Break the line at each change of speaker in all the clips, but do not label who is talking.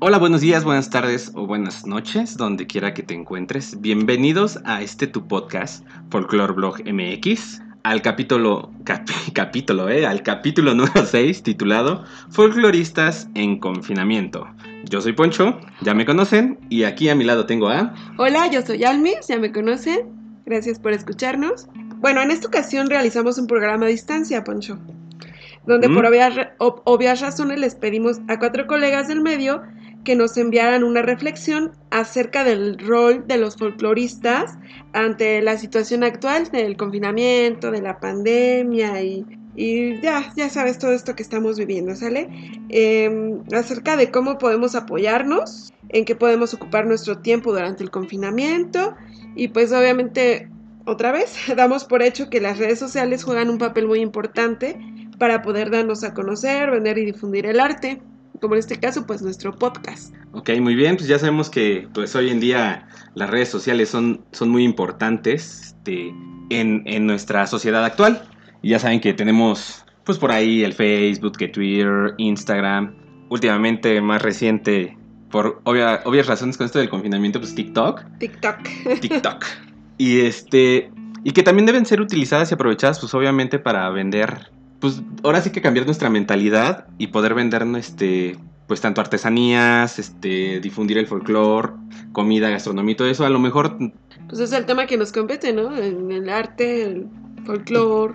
Hola, buenos días, buenas tardes o buenas noches, donde quiera que te encuentres. Bienvenidos a este tu podcast, Folklore Blog MX, al capítulo, capítulo, eh, al capítulo número 6, titulado Folcloristas en confinamiento. Yo soy Poncho, ya me conocen, y aquí a mi lado tengo a...
Hola, yo soy Almis, ya me conocen. Gracias por escucharnos. Bueno, en esta ocasión realizamos un programa a distancia, Poncho, donde por obvias razones les pedimos a cuatro colegas del medio que nos enviaran una reflexión acerca del rol de los folcloristas ante la situación actual del confinamiento, de la pandemia y, ya, ya sabes todo esto que estamos viviendo, ¿sale? Em, acerca de cómo podemos apoyarnos, en qué podemos ocupar nuestro tiempo durante el confinamiento y pues obviamente otra vez damos por hecho que las redes sociales juegan un papel muy importante para poder darnos a conocer, vender y difundir el arte como en este caso, pues nuestro podcast.
Ok, muy bien, pues ya sabemos que pues hoy en día las redes sociales son, son muy importantes este, en, nuestra sociedad actual. Y ya saben que tenemos pues por ahí el Facebook, que Twitter, Instagram, últimamente más reciente, por obvias razones con esto del confinamiento, pues TikTok.
TikTok.
TikTok. y este... Y que también deben ser utilizadas y aprovechadas, pues obviamente para vender pues ahora sí que cambiar nuestra mentalidad y poder vender este pues tanto artesanías, este difundir el folclore, comida, gastronomía y todo eso, a lo mejor
pues es el tema que nos compete, ¿no? En el arte, el folclore.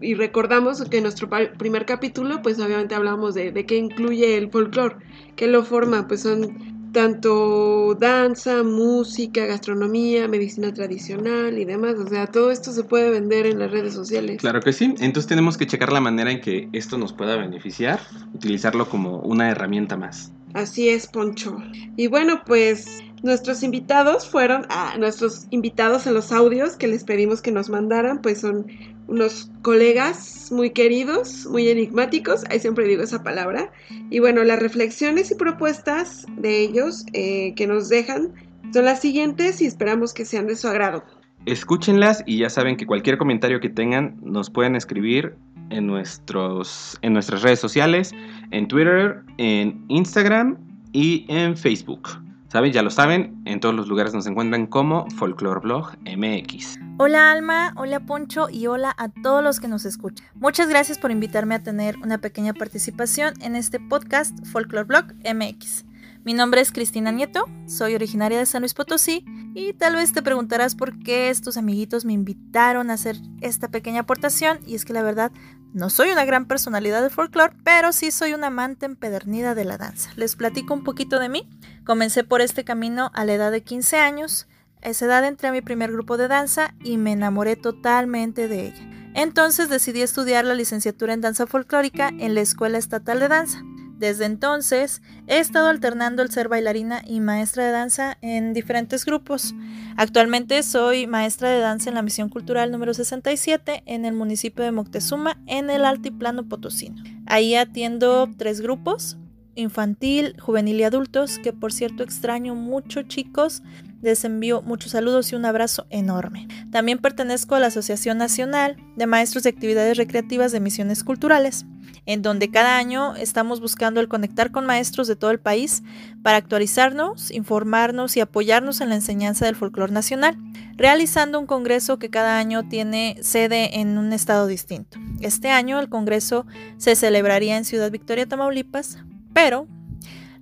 Y recordamos que en nuestro primer capítulo, pues obviamente hablamos de, de qué incluye el folclore, qué lo forma, pues son tanto danza, música, gastronomía, medicina tradicional y demás. O sea, todo esto se puede vender en las redes sociales.
Claro que sí. Entonces tenemos que checar la manera en que esto nos pueda beneficiar, utilizarlo como una herramienta más.
Así es, Poncho. Y bueno, pues nuestros invitados fueron, ah, nuestros invitados en los audios que les pedimos que nos mandaran, pues son unos colegas muy queridos, muy enigmáticos, ahí siempre digo esa palabra. Y bueno, las reflexiones y propuestas de ellos eh, que nos dejan son las siguientes y esperamos que sean de su agrado.
Escúchenlas y ya saben que cualquier comentario que tengan nos pueden escribir en, nuestros, en nuestras redes sociales, en Twitter, en Instagram y en Facebook. ¿Saben? Ya lo saben, en todos los lugares nos encuentran como Folklore Blog MX.
Hola Alma, hola Poncho y hola a todos los que nos escuchan. Muchas gracias por invitarme a tener una pequeña participación en este podcast Folklore Blog MX. Mi nombre es Cristina Nieto, soy originaria de San Luis Potosí y tal vez te preguntarás por qué estos amiguitos me invitaron a hacer esta pequeña aportación y es que la verdad no soy una gran personalidad de folclore, pero sí soy una amante empedernida de la danza. Les platico un poquito de mí. Comencé por este camino a la edad de 15 años. A esa edad entré a mi primer grupo de danza y me enamoré totalmente de ella. Entonces decidí estudiar la licenciatura en danza folclórica en la Escuela Estatal de Danza. Desde entonces he estado alternando el ser bailarina y maestra de danza en diferentes grupos. Actualmente soy maestra de danza en la Misión Cultural número 67 en el municipio de Moctezuma en el Altiplano Potosino. Ahí atiendo tres grupos, infantil, juvenil y adultos, que por cierto extraño mucho chicos. Les envío muchos saludos y un abrazo enorme. También pertenezco a la Asociación Nacional de Maestros de Actividades Recreativas de Misiones Culturales en donde cada año estamos buscando el conectar con maestros de todo el país para actualizarnos, informarnos y apoyarnos en la enseñanza del folclore nacional, realizando un congreso que cada año tiene sede en un estado distinto. Este año el congreso se celebraría en Ciudad Victoria, Tamaulipas, pero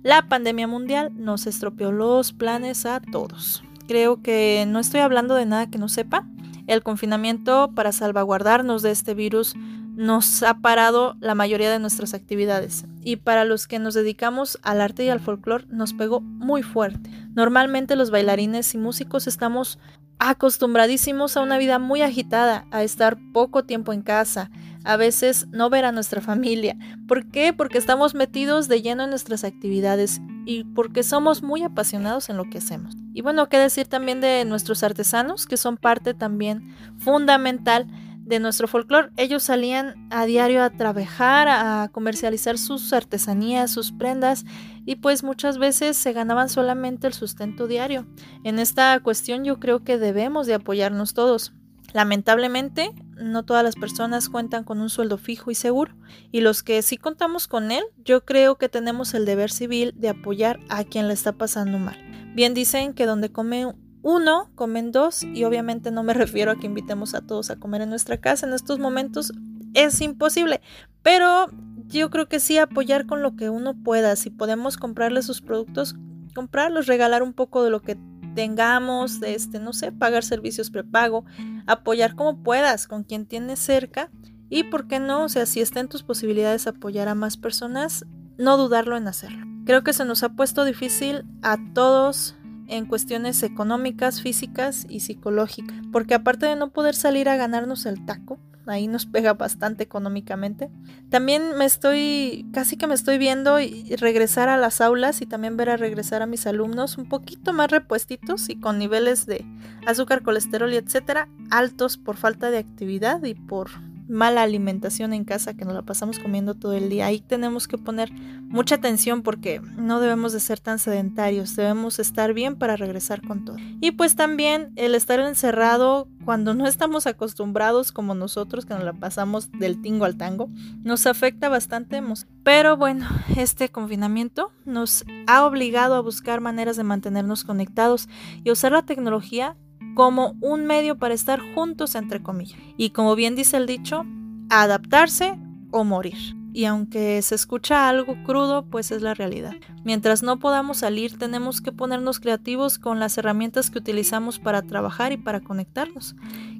la pandemia mundial nos estropeó los planes a todos. Creo que no estoy hablando de nada que no sepa. El confinamiento para salvaguardarnos de este virus nos ha parado la mayoría de nuestras actividades y para los que nos dedicamos al arte y al folclore nos pegó muy fuerte. Normalmente los bailarines y músicos estamos acostumbradísimos a una vida muy agitada, a estar poco tiempo en casa, a veces no ver a nuestra familia. ¿Por qué? Porque estamos metidos de lleno en nuestras actividades y porque somos muy apasionados en lo que hacemos. Y bueno, qué decir también de nuestros artesanos, que son parte también fundamental de nuestro folclore. Ellos salían a diario a trabajar, a comercializar sus artesanías, sus prendas y pues muchas veces se ganaban solamente el sustento diario. En esta cuestión yo creo que debemos de apoyarnos todos. Lamentablemente, no todas las personas cuentan con un sueldo fijo y seguro, y los que sí contamos con él, yo creo que tenemos el deber civil de apoyar a quien le está pasando mal. Bien dicen que donde come uno, comen dos, y obviamente no me refiero a que invitemos a todos a comer en nuestra casa en estos momentos, es imposible, pero yo creo que sí apoyar con lo que uno pueda, si podemos comprarle sus productos, comprarlos, regalar un poco de lo que tengamos, este, no sé, pagar servicios prepago, apoyar como puedas con quien tienes cerca y por qué no, o sea, si está en tus posibilidades apoyar a más personas, no dudarlo en hacerlo. Creo que se nos ha puesto difícil a todos en cuestiones económicas, físicas y psicológicas, porque aparte de no poder salir a ganarnos el taco, ahí nos pega bastante económicamente. También me estoy, casi que me estoy viendo y regresar a las aulas y también ver a regresar a mis alumnos un poquito más repuestitos y con niveles de azúcar, colesterol y etcétera altos por falta de actividad y por mala alimentación en casa que nos la pasamos comiendo todo el día. Ahí tenemos que poner mucha atención porque no debemos de ser tan sedentarios, debemos estar bien para regresar con todo. Y pues también el estar encerrado cuando no estamos acostumbrados como nosotros que nos la pasamos del tingo al tango, nos afecta bastante. Pero bueno, este confinamiento nos ha obligado a buscar maneras de mantenernos conectados y usar la tecnología como un medio para estar juntos, entre comillas. Y como bien dice el dicho, adaptarse o morir. Y aunque se escucha algo crudo, pues es la realidad. Mientras no podamos salir, tenemos que ponernos creativos con las herramientas que utilizamos para trabajar y para conectarnos.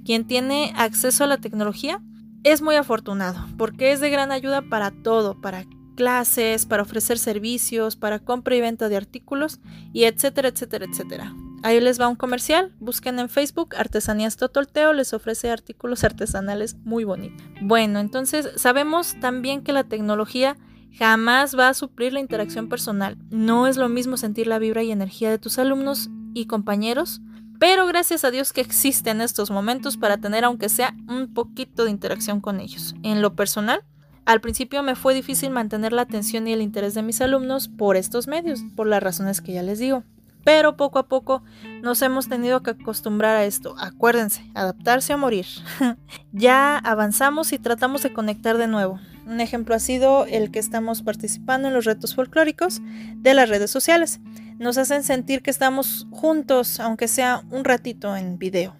Quien tiene acceso a la tecnología es muy afortunado, porque es de gran ayuda para todo, para clases, para ofrecer servicios, para compra y venta de artículos, y etcétera, etcétera, etcétera. Ahí les va un comercial. Busquen en Facebook Artesanías Totolteo. Les ofrece artículos artesanales muy bonitos. Bueno, entonces sabemos también que la tecnología jamás va a suplir la interacción personal. No es lo mismo sentir la vibra y energía de tus alumnos y compañeros. Pero gracias a Dios que existen estos momentos para tener aunque sea un poquito de interacción con ellos. En lo personal, al principio me fue difícil mantener la atención y el interés de mis alumnos por estos medios, por las razones que ya les digo. Pero poco a poco nos hemos tenido que acostumbrar a esto. Acuérdense, adaptarse a morir. ya avanzamos y tratamos de conectar de nuevo. Un ejemplo ha sido el que estamos participando en los retos folclóricos de las redes sociales. Nos hacen sentir que estamos juntos, aunque sea un ratito en video.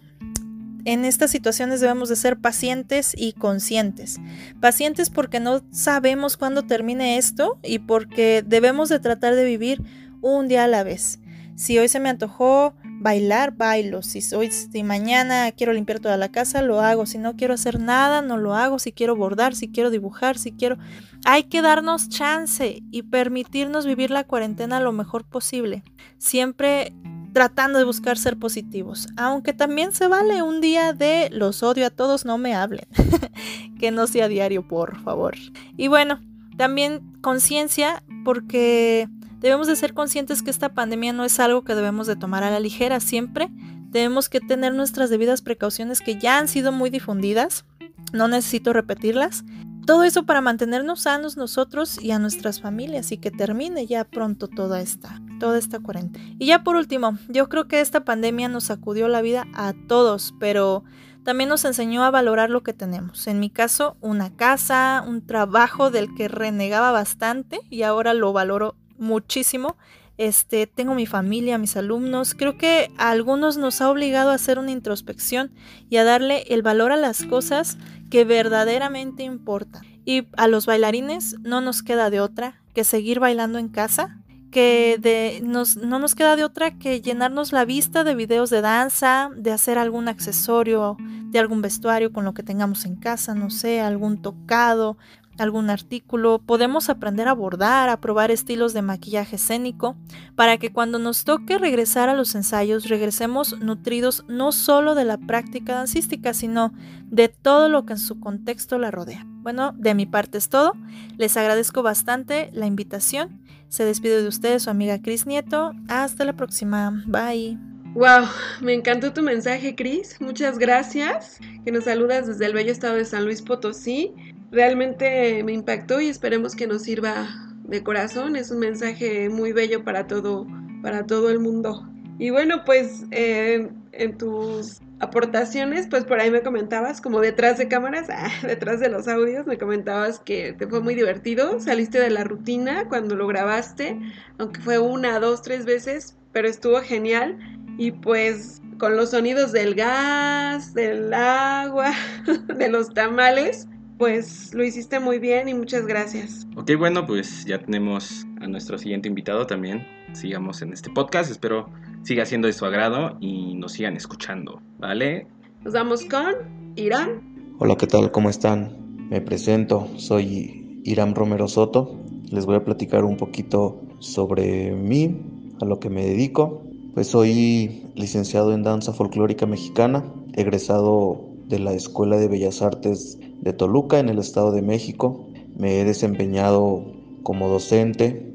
En estas situaciones debemos de ser pacientes y conscientes. Pacientes porque no sabemos cuándo termine esto y porque debemos de tratar de vivir un día a la vez. Si hoy se me antojó bailar, bailo. Si hoy, si mañana quiero limpiar toda la casa, lo hago. Si no quiero hacer nada, no lo hago. Si quiero bordar, si quiero dibujar, si quiero... Hay que darnos chance y permitirnos vivir la cuarentena lo mejor posible. Siempre tratando de buscar ser positivos. Aunque también se vale un día de los odio a todos, no me hablen. que no sea diario, por favor. Y bueno, también conciencia porque Debemos de ser conscientes que esta pandemia no es algo que debemos de tomar a la ligera siempre. Debemos que tener nuestras debidas precauciones que ya han sido muy difundidas. No necesito repetirlas. Todo eso para mantenernos sanos nosotros y a nuestras familias y que termine ya pronto toda esta, toda esta cuarentena. Y ya por último, yo creo que esta pandemia nos sacudió la vida a todos, pero también nos enseñó a valorar lo que tenemos. En mi caso, una casa, un trabajo del que renegaba bastante y ahora lo valoro muchísimo. Este, tengo mi familia, mis alumnos. Creo que a algunos nos ha obligado a hacer una introspección y a darle el valor a las cosas que verdaderamente importan. Y a los bailarines no nos queda de otra que seguir bailando en casa, que de, nos, no nos queda de otra que llenarnos la vista de videos de danza, de hacer algún accesorio, de algún vestuario con lo que tengamos en casa, no sé, algún tocado, algún artículo, podemos aprender a bordar, a probar estilos de maquillaje escénico, para que cuando nos toque regresar a los ensayos regresemos nutridos no solo de la práctica dancística, sino de todo lo que en su contexto la rodea. Bueno, de mi parte es todo. Les agradezco bastante la invitación. Se despide de ustedes su amiga Cris Nieto. Hasta la próxima. Bye.
Wow, me encantó tu mensaje, Cris. Muchas gracias. Que nos saludas desde el bello estado de San Luis Potosí realmente me impactó y esperemos que nos sirva de corazón. Es un mensaje muy bello para todo, para todo el mundo. Y bueno, pues en tus aportaciones, pues por ahí me comentabas, como detrás de cámaras, ah, detrás de los audios, me comentabas que te fue muy divertido, saliste de la rutina cuando lo grabaste, aunque fue una, dos, tres veces, pero estuvo genial y pues con los sonidos del gas, del agua, de los tamales, pues lo hiciste muy bien y muchas gracias.
Ok, bueno, pues ya tenemos a nuestro siguiente invitado también. Sigamos en este podcast. Espero siga siendo de su agrado y nos sigan escuchando, ¿vale?
Nos vamos con Irán.
Hola, ¿qué tal? ¿Cómo están? Me presento, soy Irán Romero Soto. Les voy a platicar un poquito sobre mí, a lo que me dedico. Pues soy licenciado en danza folclórica mexicana, egresado de la Escuela de Bellas Artes de Toluca en el Estado de México. Me he desempeñado como docente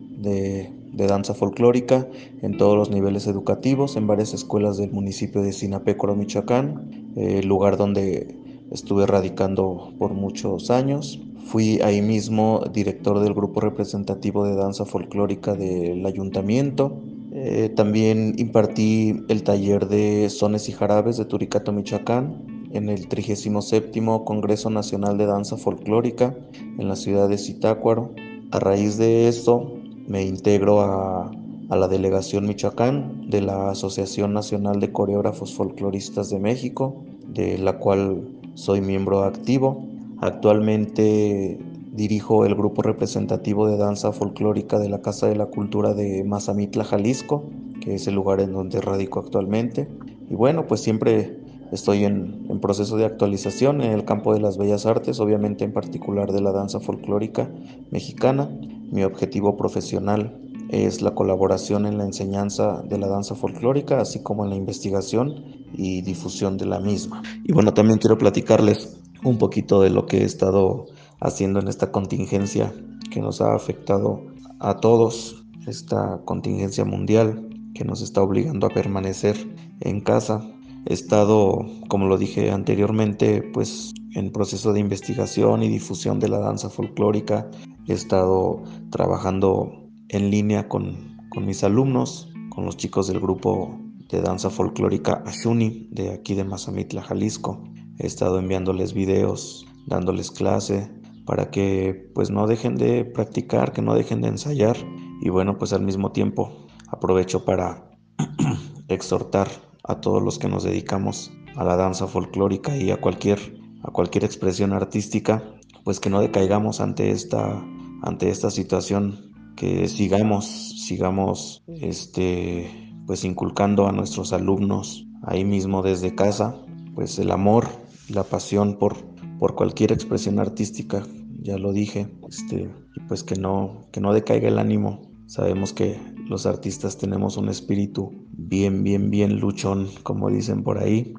de danza folclórica en todos los niveles educativos, en varias escuelas del municipio de Sinapécoro, Michoacán, eh, lugar donde estuve radicando por muchos años. Fui ahí mismo director del grupo representativo de danza folclórica del ayuntamiento. Eh, también impartí el taller de sones y jarabes de Turicato, Michoacán, en el 37 Congreso Nacional de Danza Folclórica en la ciudad de Zitácuaro. A raíz de esto, me integro a, la delegación Michoacán de la Asociación Nacional de Coreógrafos Folcloristas de México, de la cual soy miembro activo. Actualmente dirijo el grupo representativo de danza folclórica de la Casa de la Cultura de Mazamitla, Jalisco, que es el lugar en donde radico actualmente. Y bueno, pues siempre estoy en, proceso de actualización en el campo de las bellas artes, obviamente en particular de la danza folclórica mexicana. Mi objetivo profesional es la colaboración en la enseñanza de la danza folclórica, así como en la investigación y difusión de la misma. Y bueno, también quiero platicarles un poquito de lo que he estado haciendo en esta contingencia que nos ha afectado a todos, esta contingencia mundial que nos está obligando a permanecer en casa. He estado, como lo dije anteriormente, pues en proceso de investigación y difusión de la danza folclórica He estado trabajando en línea con, mis alumnos, con los chicos del grupo de danza folclórica Ashuni de aquí de Mazamitla, Jalisco. He estado enviándoles videos, dándoles clase para que pues no dejen de practicar, que no dejen de ensayar y bueno, pues al mismo tiempo aprovecho para exhortar a todos los que nos dedicamos a la danza folclórica y a cualquier a cualquier expresión artística, pues que no decaigamos ante esta ante esta situación que sigamos, sigamos este, pues inculcando a nuestros alumnos ahí mismo desde casa, pues el amor, la pasión por, por cualquier expresión artística, ya lo dije, este, y pues que no, que no decaiga el ánimo. Sabemos que los artistas tenemos un espíritu bien, bien, bien luchón, como dicen por ahí.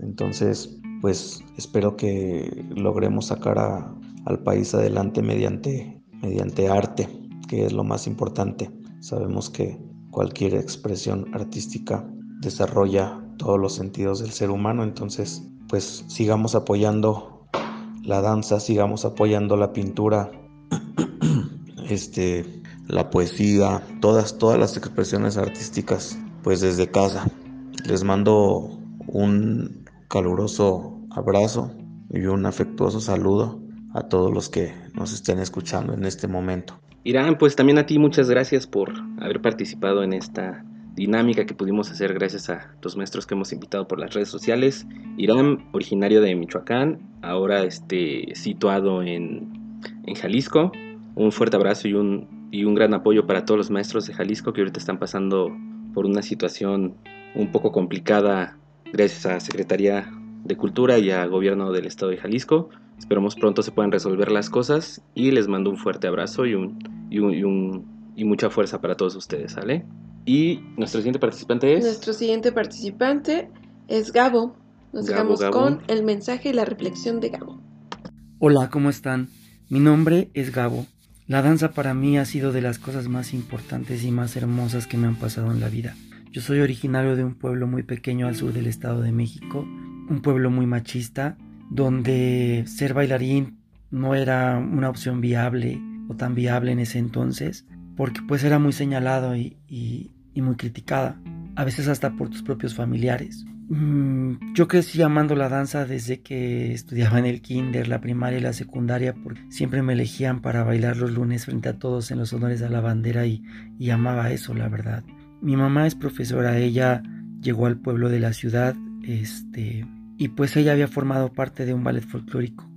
Entonces, pues espero que logremos sacar al país adelante mediante mediante arte, que es lo más importante. Sabemos que cualquier expresión artística desarrolla todos los sentidos del ser humano, entonces pues sigamos apoyando la danza, sigamos apoyando la pintura, este, la poesía, todas, todas las expresiones artísticas, pues desde casa. Les mando un caluroso abrazo y un afectuoso saludo a todos los que nos estén escuchando en este momento.
Irán, pues también a ti muchas gracias por haber participado en esta dinámica que pudimos hacer gracias a los maestros que hemos invitado por las redes sociales. Irán, originario de Michoacán, ahora este, situado en, en Jalisco. Un fuerte abrazo y un, y un gran apoyo para todos los maestros de Jalisco que ahorita están pasando por una situación un poco complicada gracias a Secretaría de Cultura y a Gobierno del Estado de Jalisco. Esperamos pronto se puedan resolver las cosas y les mando un fuerte abrazo y, un, y, un, y, mucha fuerza para todos ustedes, ¿sale? Y nuestro siguiente participante es...
Nuestro siguiente participante es Gabo. Nos dejamos con el mensaje y la reflexión de Gabo.
Hola, ¿cómo están? Mi nombre es Gabo. La danza para mí ha sido de las cosas más importantes y más hermosas que me han pasado en la vida. Yo soy originario de un pueblo muy pequeño al sur del Estado de México, un pueblo muy machista, donde ser bailarín no era una opción viable o tan viable en ese entonces, porque pues era muy señalado y, muy criticada, a veces hasta por tus propios familiares. Mm, yo crecí amando la danza desde que estudiaba en el kinder, la primaria y la secundaria, porque siempre me elegían para bailar los lunes frente a todos en los honores a la bandera y, y amaba eso, la verdad. Mi mamá es profesora, ella llegó al pueblo de la ciudad, este, y pues ella había formado parte de un ballet folclórico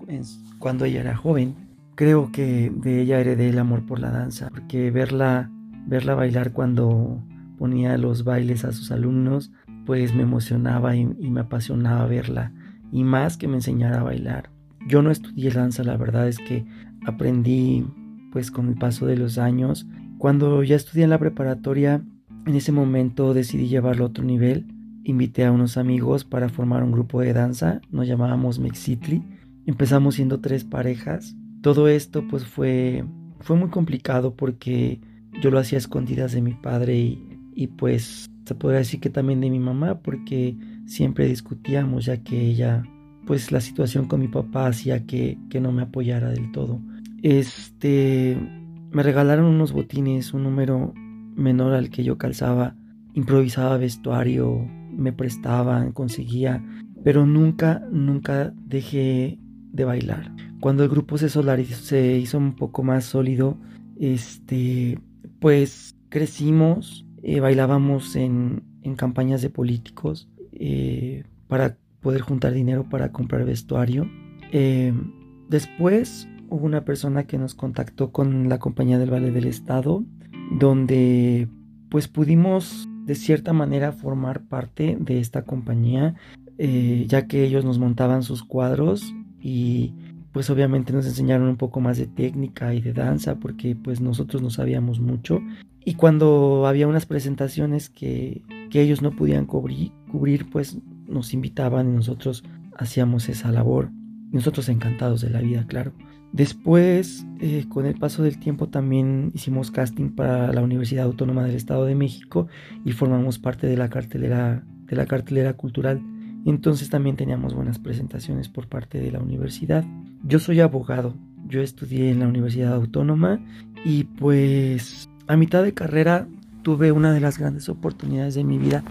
cuando ella era joven. Creo que de ella heredé el amor por la danza, porque verla, verla bailar cuando ponía los bailes a sus alumnos pues me emocionaba y, me apasionaba verla y más que me enseñara a bailar. Yo no estudié danza, la verdad es que aprendí pues con el paso de los años. Cuando ya estudié en la preparatoria, en ese momento decidí llevarlo a otro nivel. Invité a unos amigos para formar un grupo de danza, nos llamábamos Mexitli. Empezamos siendo tres parejas. Todo esto pues fue, fue muy complicado porque yo lo hacía a escondidas de mi padre y, y pues se podría decir que también de mi mamá porque siempre discutíamos ya que ella pues la situación con mi papá hacía que, que no me apoyara del todo. Este me regalaron unos botines, un número menor al que yo calzaba, improvisaba vestuario, me prestaban, conseguía, pero nunca, nunca dejé de bailar. Cuando el grupo se solarizó, se hizo un poco más sólido, este, pues crecimos, eh, bailábamos en, campañas de políticos eh, para poder juntar dinero para comprar vestuario. Eh, después hubo una persona que nos contactó con la compañía del Ballet del Estado, donde pues pudimos de cierta manera formar parte de esta compañía, ya que ellos nos montaban sus cuadros y pues obviamente nos enseñaron un poco más de técnica y de danza porque pues nosotros no sabíamos mucho y cuando había unas presentaciones que, ellos no podían cubrir, cubrir, pues nos invitaban y nosotros hacíamos esa labor. nosotros encantados de la vida, claro. Después, eh, con el paso del tiempo, también hicimos casting para la Universidad Autónoma del Estado de México y formamos parte de la cartelera, de la cartelera cultural. Entonces también teníamos buenas presentaciones por parte de la universidad. Yo soy abogado, yo estudié en la Universidad Autónoma y pues a mitad de carrera tuve una de las grandes oportunidades de mi vida,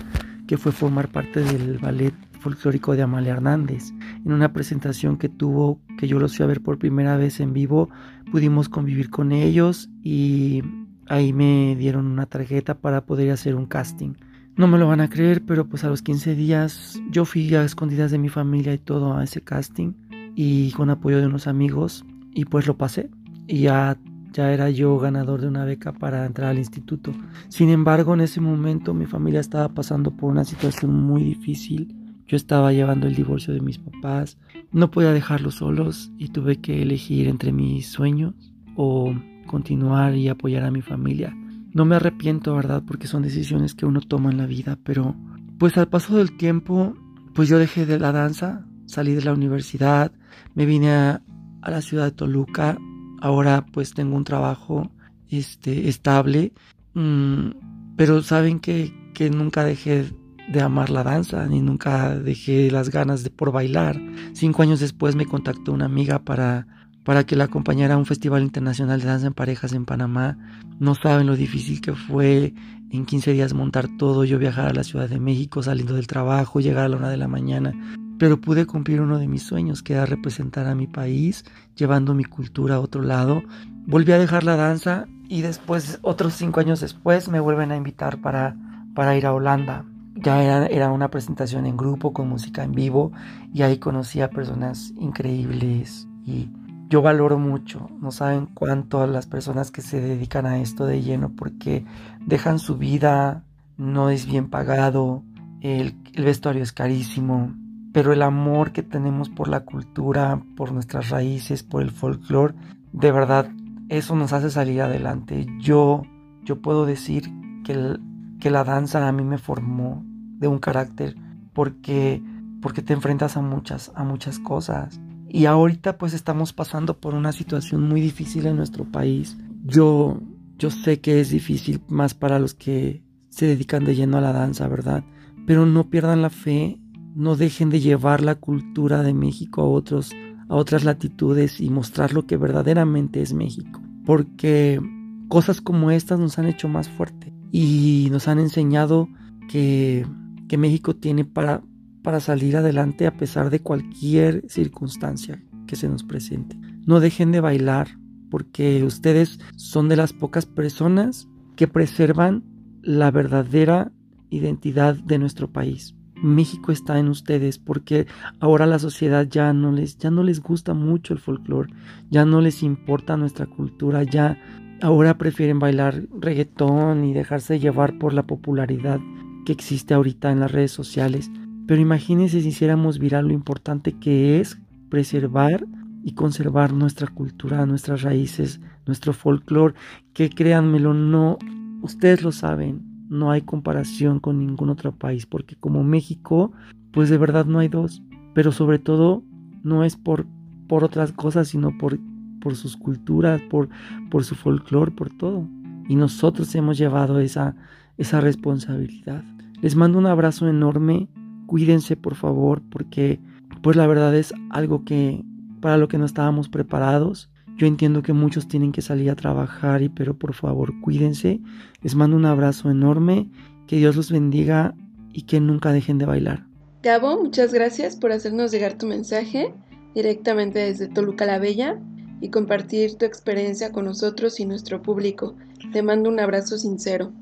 que fue formar parte del ballet folclórico de Amalia Hernández. En una presentación que tuvo, que yo los fui a ver por primera vez en vivo, pudimos convivir con ellos y ahí me dieron una tarjeta para poder hacer un casting. No me lo van a creer, pero pues a los 15 días yo fui a escondidas de mi familia y todo a ese casting y con apoyo de unos amigos y pues lo pasé. Y ya ya era yo ganador de una beca para entrar al instituto. Sin embargo, en ese momento mi familia estaba pasando por una situación muy difícil. Yo estaba llevando el divorcio de mis papás, no podía dejarlos solos y tuve que elegir entre mis sueños o continuar y apoyar a mi familia. No me arrepiento, ¿verdad? Porque son decisiones que uno toma en la vida, pero pues al paso del tiempo, pues yo dejé de la danza, salí de la universidad, me vine a, a la ciudad de Toluca ahora pues tengo un trabajo este, estable, mm, pero saben que, que nunca dejé de amar la danza, ni nunca dejé las ganas de por bailar. Cinco años después me contactó una amiga para, para que la acompañara a un festival internacional de danza en parejas en Panamá. No saben lo difícil que fue en 15 días montar todo, yo viajar a la Ciudad de México saliendo del trabajo, llegar a la una de la mañana, pero pude cumplir uno de mis sueños, que era representar a mi país, llevando mi cultura a otro lado. Volví a dejar la danza y después, otros cinco años después, me vuelven a invitar para, para ir a Holanda. Ya era, era una presentación en grupo con música en vivo y ahí conocí a personas increíbles y yo valoro mucho. No saben cuánto las personas que se dedican a esto de lleno porque dejan su vida, no es bien pagado, el vestuario es carísimo, pero el amor que tenemos por la cultura, por nuestras raíces, por el folclore, de verdad, eso nos hace salir adelante. Yo, yo puedo decir que, que la danza a mí me formó de un carácter porque, porque te enfrentas a muchas, a muchas cosas. Y ahorita pues estamos pasando por una situación muy difícil en nuestro país. Yo, yo sé que es difícil más para los que se dedican de lleno a la danza, ¿verdad? Pero no pierdan la fe no dejen de llevar la cultura de México a, otros, a otras latitudes y mostrar lo que verdaderamente es México. Porque cosas como estas nos han hecho más fuerte y nos han enseñado que, que México tiene para, para salir adelante a pesar de cualquier circunstancia que se nos presente. No dejen de bailar porque ustedes son de las pocas personas que preservan la verdadera identidad de nuestro país. México está en ustedes porque ahora la sociedad ya no les ya no les gusta mucho el folclore, ya no les importa nuestra cultura, ya ahora prefieren bailar reggaetón y dejarse llevar por la popularidad que existe ahorita en las redes sociales. Pero imagínense si hiciéramos viral lo importante que es preservar y conservar nuestra cultura, nuestras raíces, nuestro folclore, que créanmelo, no, ustedes lo saben, no hay comparación con ningún otro país, porque como México, pues de verdad no hay dos, pero sobre todo no es por, por otras cosas, sino por, por sus culturas, por, por su folclore, por todo. Y nosotros hemos llevado esa, esa responsabilidad. Les mando un abrazo enorme, cuídense por favor, porque pues la verdad es algo que para lo que no estábamos preparados yo entiendo que muchos tienen que salir a trabajar, y, pero por favor cuídense. Les mando un abrazo enorme, que Dios los bendiga y que nunca dejen de bailar.
Gabo, muchas gracias por hacernos llegar tu mensaje directamente desde Toluca la Bella y compartir tu experiencia con nosotros y nuestro público. Te mando un abrazo sincero.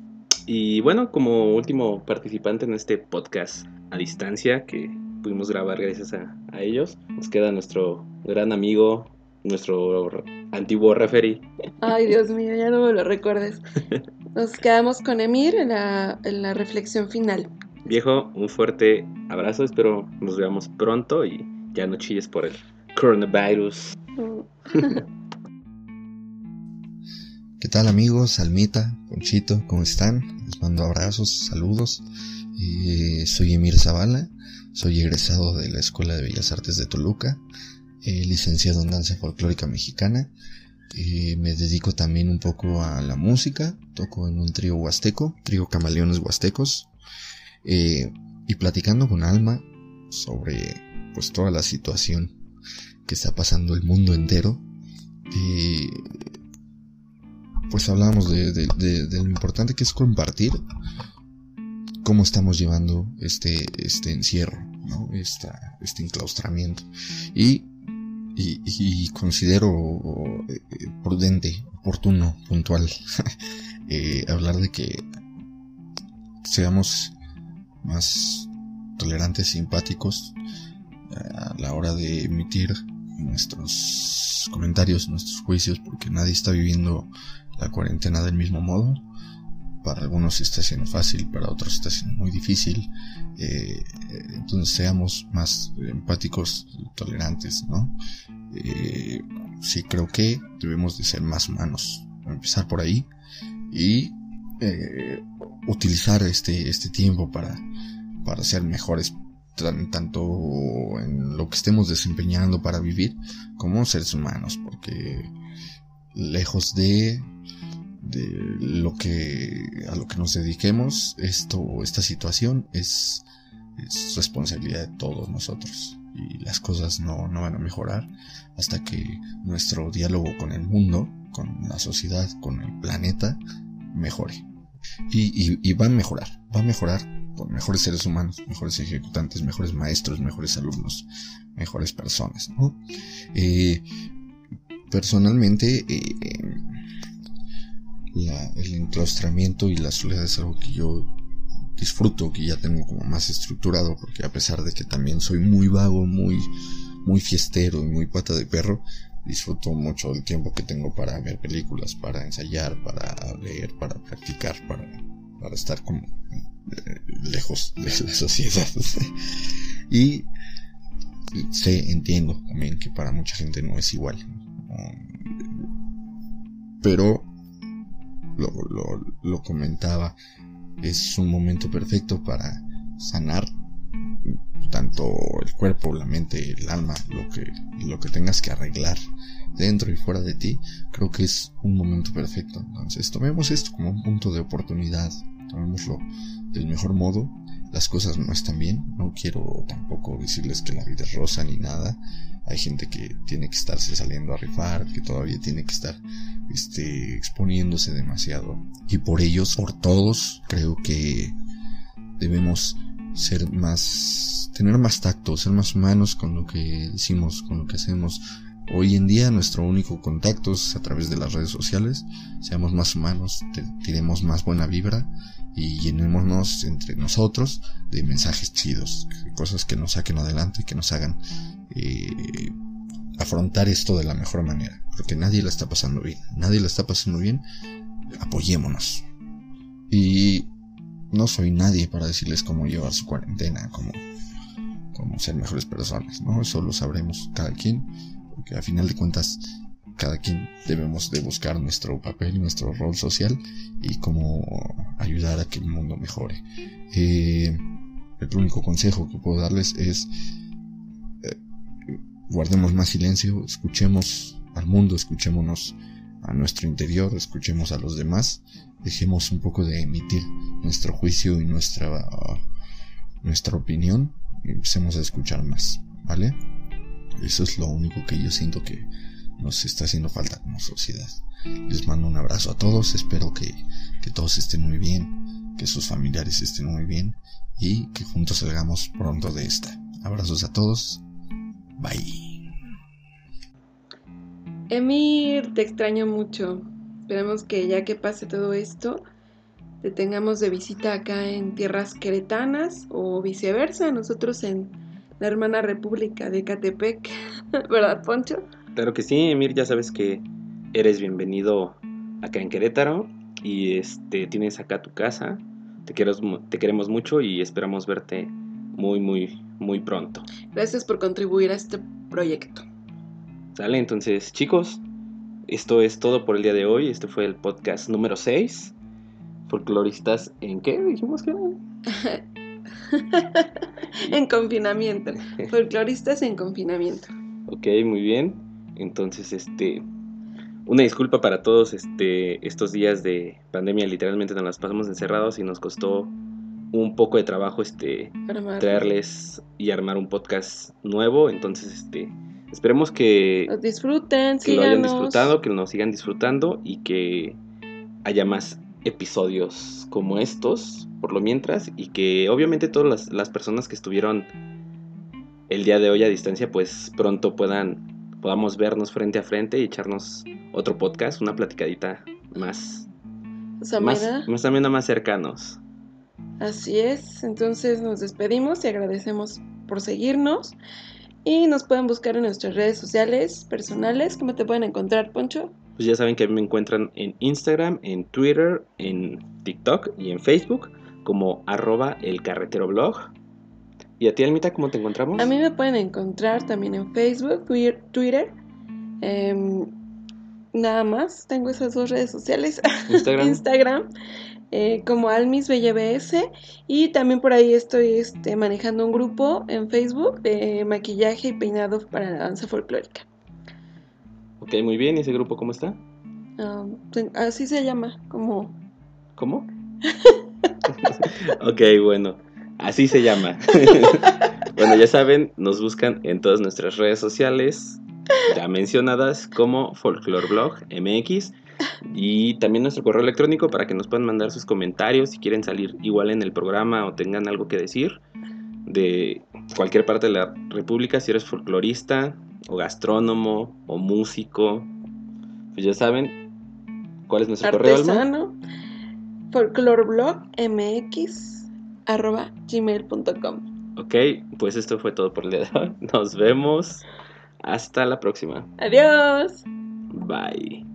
Y bueno, como último participante en este podcast a distancia que pudimos grabar gracias a, a ellos, nos queda nuestro gran amigo nuestro antiguo referee.
Ay, Dios mío, ya no me lo recuerdes. Nos quedamos con Emir en la, en la reflexión final.
Viejo, un fuerte abrazo, espero nos veamos pronto y ya no chilles por el coronavirus.
¿Qué tal amigos? Almita, Ponchito, ¿cómo están? Les mando abrazos, saludos. Eh, soy Emir Zavala, soy egresado de la Escuela de Bellas Artes de Toluca eh, licenciado en danza folclórica mexicana. Eh, me dedico también un poco a la música, toco en un trío huasteco, trío camaleones huastecos, eh, y platicando con Alma sobre pues toda la situación que está pasando el mundo entero, pues hablábamos de, lo importante que es compartir cómo estamos llevando este, este encierro, ¿no? este enclaustramiento. Y y, considero eh, prudente, oportuno, puntual eh, hablar de que seamos más tolerantes, simpáticos eh, a la hora de emitir nuestros comentarios, nuestros juicios, porque nadie está viviendo la cuarentena del mismo modo para algunos está siendo fácil, para otros está siendo muy difícil. Eh, entonces seamos más empáticos, tolerantes, ¿no? Eh, sí creo que debemos de ser más humanos, empezar por ahí y eh, utilizar este, este tiempo para, para ser mejores tanto en lo que estemos desempeñando para vivir como seres humanos, porque lejos de de lo que a lo que nos dediquemos, esto, esta situación es, responsabilidad de todos nosotros y las cosas no, van a mejorar hasta que nuestro diálogo con el mundo, con la sociedad, con el planeta mejore. Y, va a mejorar, va a mejorar con mejores seres humanos, mejores ejecutantes, mejores maestros, mejores alumnos, mejores personas. Eh, personalmente, eh, el enclaustramiento y la soledad es algo que yo disfruto, que ya tengo como más estructurado, porque a pesar de que también soy muy vago, muy, muy fiestero y muy pata de perro, disfruto mucho del tiempo que tengo para ver películas, para ensayar, para leer, para practicar, para, para estar como eh, lejos de la sociedad. y sé, entiendo también que para mucha gente no es igual. Pero lo, comentaba, es un momento perfecto para sanar tanto el cuerpo, la mente, el alma, lo que, lo que tengas que arreglar dentro y fuera de ti, creo que es un momento perfecto. Entonces, tomemos esto como un punto de oportunidad, del mejor modo. Las cosas no están bien, no quiero tampoco decirles que la vida es rosa ni nada. Hay gente que tiene que estarse saliendo a rifar, que todavía tiene que estar este, exponiéndose demasiado. Y por ellos, por todos, creo que debemos ser más, tener más tacto, ser más humanos con lo que decimos, con lo que hacemos. Hoy en día nuestro único contacto es a través de las redes sociales. Seamos más humanos, tiremos más buena vibra y llenémonos entre nosotros de mensajes chidos, cosas que nos saquen adelante y que nos hagan eh, afrontar esto de la mejor manera. Porque nadie la está pasando bien, nadie la está pasando bien. Apoyémonos. Y no soy nadie para decirles cómo llevar su cuarentena, cómo, cómo ser mejores personas, ¿no? Eso lo sabremos cada quien, porque a final de cuentas cada quien debemos de buscar nuestro papel, nuestro rol social y cómo ayudar a que el mundo mejore. Eh, el único consejo que puedo darles es eh, guardemos más silencio, escuchemos al mundo, escuchémonos a nuestro interior, escuchemos a los demás, dejemos un poco de emitir nuestro juicio y nuestra nuestra opinión y empecemos a escuchar más, ¿vale? Eso es lo único que yo siento que nos está haciendo falta como sociedad. Les mando un abrazo a todos, espero que, que todos estén muy bien, que sus familiares estén muy bien y que juntos salgamos pronto de esta. Abrazos a todos, bye.
Emir, te extraño mucho. Esperemos que ya que pase todo esto, te tengamos de visita acá en tierras queretanas o viceversa, nosotros en la hermana república de Catepec, ¿verdad, Poncho?
Claro que sí, Emir, ya sabes que eres bienvenido acá en Querétaro y este tienes acá tu casa. Te, te queremos mucho y esperamos verte muy, muy, muy pronto.
Gracias por contribuir a este proyecto.
Sale, entonces, chicos, esto es todo por el día de hoy. Este fue el podcast número 6. Folcloristas en qué dijimos que era?
en confinamiento. Folcloristas en confinamiento.
Ok, muy bien. Entonces, este, una disculpa para todos este, estos días de pandemia, literalmente nos las pasamos encerrados y nos costó un poco de trabajo este traerles y armar un podcast nuevo, entonces este esperemos que
disfruten,
que lo hayan disfrutado, que nos sigan disfrutando y que haya más episodios como estos por lo mientras y que obviamente todas las, las personas que estuvieron el día de hoy a distancia pues pronto puedan podamos vernos frente a frente y echarnos otro podcast, una platicadita más. Más, más también más cercanos.
Así es, entonces nos despedimos y agradecemos por seguirnos. Y nos pueden buscar en nuestras redes sociales personales. ¿Cómo te pueden encontrar, Poncho?
Pues ya saben que me encuentran en Instagram, en Twitter, en TikTok y en Facebook como arroba el carretero blog. ¿Y a ti, Almita, cómo te encontramos?
A mí me pueden encontrar también en Facebook, Twitter. Em, nada más, tengo esas dos redes sociales. Instagram. Instagram eh, como AlmisBLBS. Y también por ahí estoy este, manejando un grupo en Facebook de maquillaje y peinado para la danza folclórica.
Ok, muy bien. ¿Y ese grupo cómo está?
Ah, así se llama, como...
¿Cómo? ok, bueno. Así se llama. bueno, ya saben, nos buscan en todas nuestras redes sociales, ya mencionadas como Folklore Blog MX. Y también nuestro correo electrónico para que nos puedan mandar sus comentarios si quieren salir igual en el programa o tengan algo que decir de cualquier parte de la República, si eres folclorista o gastrónomo o músico. Pues ya saben cuál es nuestro correo.
Folklore MX arroba gmail.com.
Ok, pues esto fue todo por el día de hoy. Nos vemos. Hasta la próxima.
Adiós.
Bye.